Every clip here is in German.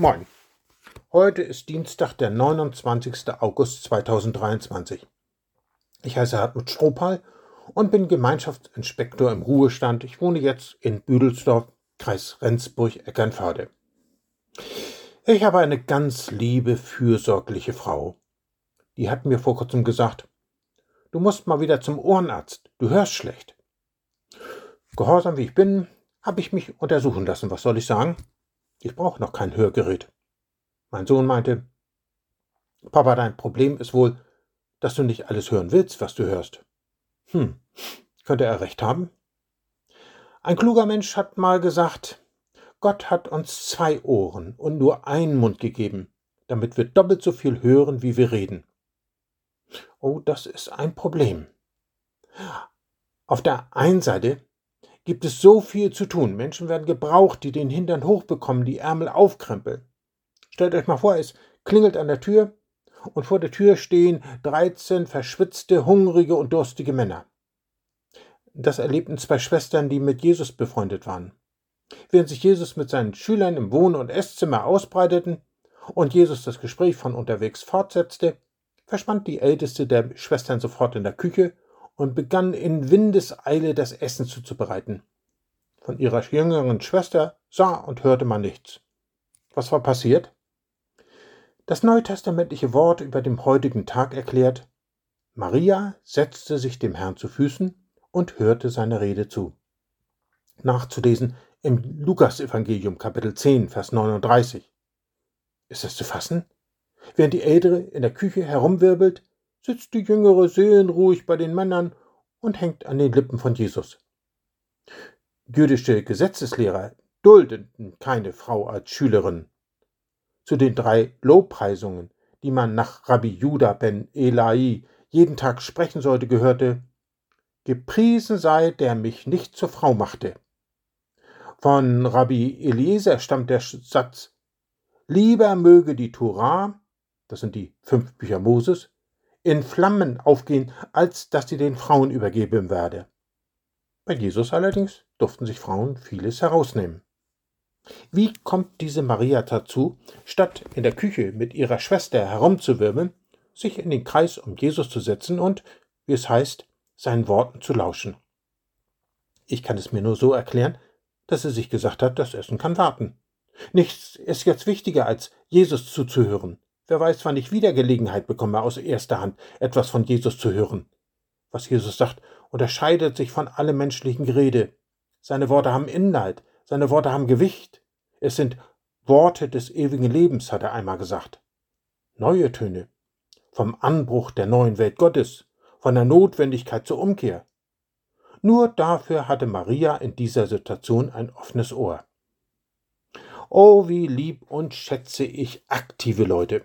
Moin. Heute ist Dienstag, der 29. August 2023. Ich heiße Hartmut Strohpal und bin Gemeinschaftsinspektor im Ruhestand. Ich wohne jetzt in Büdelsdorf, Kreis Rendsburg-Eckernförde. Ich habe eine ganz liebe, fürsorgliche Frau. Die hat mir vor kurzem gesagt, du musst mal wieder zum Ohrenarzt, du hörst schlecht. Gehorsam wie ich bin, habe ich mich untersuchen lassen. Was soll ich sagen? Ich brauche noch kein Hörgerät. Mein Sohn meinte, Papa, dein Problem ist wohl, dass du nicht alles hören willst, was du hörst. Hm, könnte er recht haben? Ein kluger Mensch hat mal gesagt, Gott hat uns zwei Ohren und nur einen Mund gegeben, damit wir doppelt so viel hören, wie wir reden. Oh, das ist ein Problem. Auf der einen Seite gibt es so viel zu tun. Menschen werden gebraucht, die den Hintern hochbekommen, die Ärmel aufkrempeln. Stellt euch mal vor, es klingelt an der Tür und vor der Tür stehen 13 verschwitzte, hungrige und durstige Männer. Das erlebten zwei Schwestern, die mit Jesus befreundet waren. Während sich Jesus mit seinen Schülern im Wohn- und Esszimmer ausbreiteten und Jesus das Gespräch von unterwegs fortsetzte, verschwand die älteste der Schwestern sofort in der Küche und begann in Windeseile das Essen zuzubereiten. Von ihrer jüngeren Schwester sah und hörte man nichts. Was war passiert? Das neutestamentliche Wort über dem heutigen Tag erklärt, Maria setzte sich dem Herrn zu Füßen und hörte seine Rede zu. Nachzulesen im Lukasevangelium Kapitel 10, Vers 39. Ist das zu fassen? Während die Ältere in der Küche herumwirbelt, sitzt die Jüngere seelenruhig bei den Männern und hängt an den Lippen von Jesus. Jüdische Gesetzeslehrer duldeten keine Frau als Schülerin. Zu den drei Lobpreisungen, die man nach Rabbi Judah ben Elai jeden Tag sprechen sollte, gehörte Gepriesen sei, der mich nicht zur Frau machte. Von Rabbi Eliezer stammt der Satz Lieber möge die Torah, das sind die fünf Bücher Moses, in Flammen aufgehen, als dass sie den Frauen übergeben werde. Bei Jesus allerdings durften sich Frauen vieles herausnehmen. Wie kommt diese Maria dazu, statt in der Küche mit ihrer Schwester herumzuwirbeln, sich in den Kreis um Jesus zu setzen und, wie es heißt, seinen Worten zu lauschen? Ich kann es mir nur so erklären, dass sie sich gesagt hat, das Essen kann warten. Nichts ist jetzt wichtiger, als Jesus zuzuhören, Wer weiß, wann ich wieder Gelegenheit bekomme, aus erster Hand etwas von Jesus zu hören. Was Jesus sagt, unterscheidet sich von allem menschlichen Gerede. Seine Worte haben Inhalt, seine Worte haben Gewicht. Es sind Worte des ewigen Lebens, hat er einmal gesagt. Neue Töne. Vom Anbruch der neuen Welt Gottes, von der Notwendigkeit zur Umkehr. Nur dafür hatte Maria in dieser Situation ein offenes Ohr. Oh, wie lieb und schätze ich aktive Leute,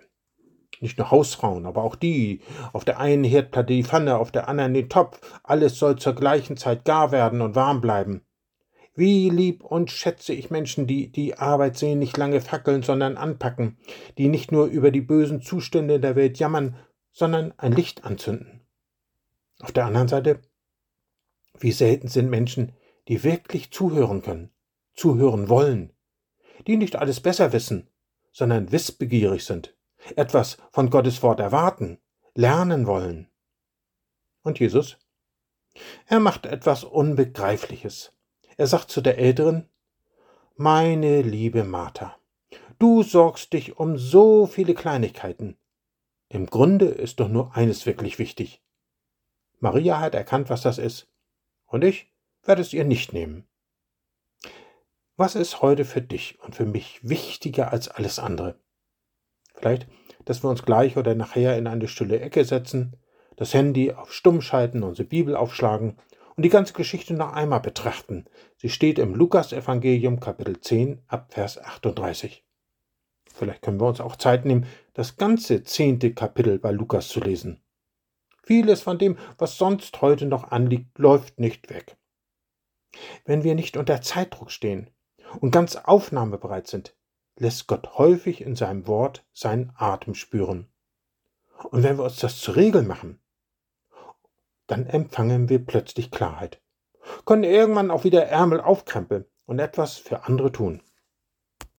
nicht nur Hausfrauen, aber auch die. Auf der einen Herdplatte die Pfanne, auf der anderen den Topf. Alles soll zur gleichen Zeit gar werden und warm bleiben. Wie lieb und schätze ich Menschen, die die Arbeit sehen, nicht lange fackeln, sondern anpacken, die nicht nur über die bösen Zustände der Welt jammern, sondern ein Licht anzünden. Auf der anderen Seite, wie selten sind Menschen, die wirklich zuhören können, zuhören wollen, die nicht alles besser wissen, sondern wissbegierig sind etwas von Gottes Wort erwarten, lernen wollen. Und Jesus? Er macht etwas Unbegreifliches. Er sagt zu der Älteren, Meine liebe Martha, du sorgst dich um so viele Kleinigkeiten. Im Grunde ist doch nur eines wirklich wichtig. Maria hat erkannt, was das ist, und ich werde es ihr nicht nehmen. Was ist heute für dich und für mich wichtiger als alles andere? Vielleicht, dass wir uns gleich oder nachher in eine stille Ecke setzen, das Handy auf Stumm schalten, unsere Bibel aufschlagen und die ganze Geschichte noch einmal betrachten. Sie steht im Lukas-Evangelium, Kapitel 10, ab Vers 38. Vielleicht können wir uns auch Zeit nehmen, das ganze zehnte Kapitel bei Lukas zu lesen. Vieles von dem, was sonst heute noch anliegt, läuft nicht weg. Wenn wir nicht unter Zeitdruck stehen und ganz aufnahmebereit sind, lässt Gott häufig in seinem Wort seinen Atem spüren. Und wenn wir uns das zur Regel machen, dann empfangen wir plötzlich Klarheit, können irgendwann auch wieder Ärmel aufkrempeln und etwas für andere tun.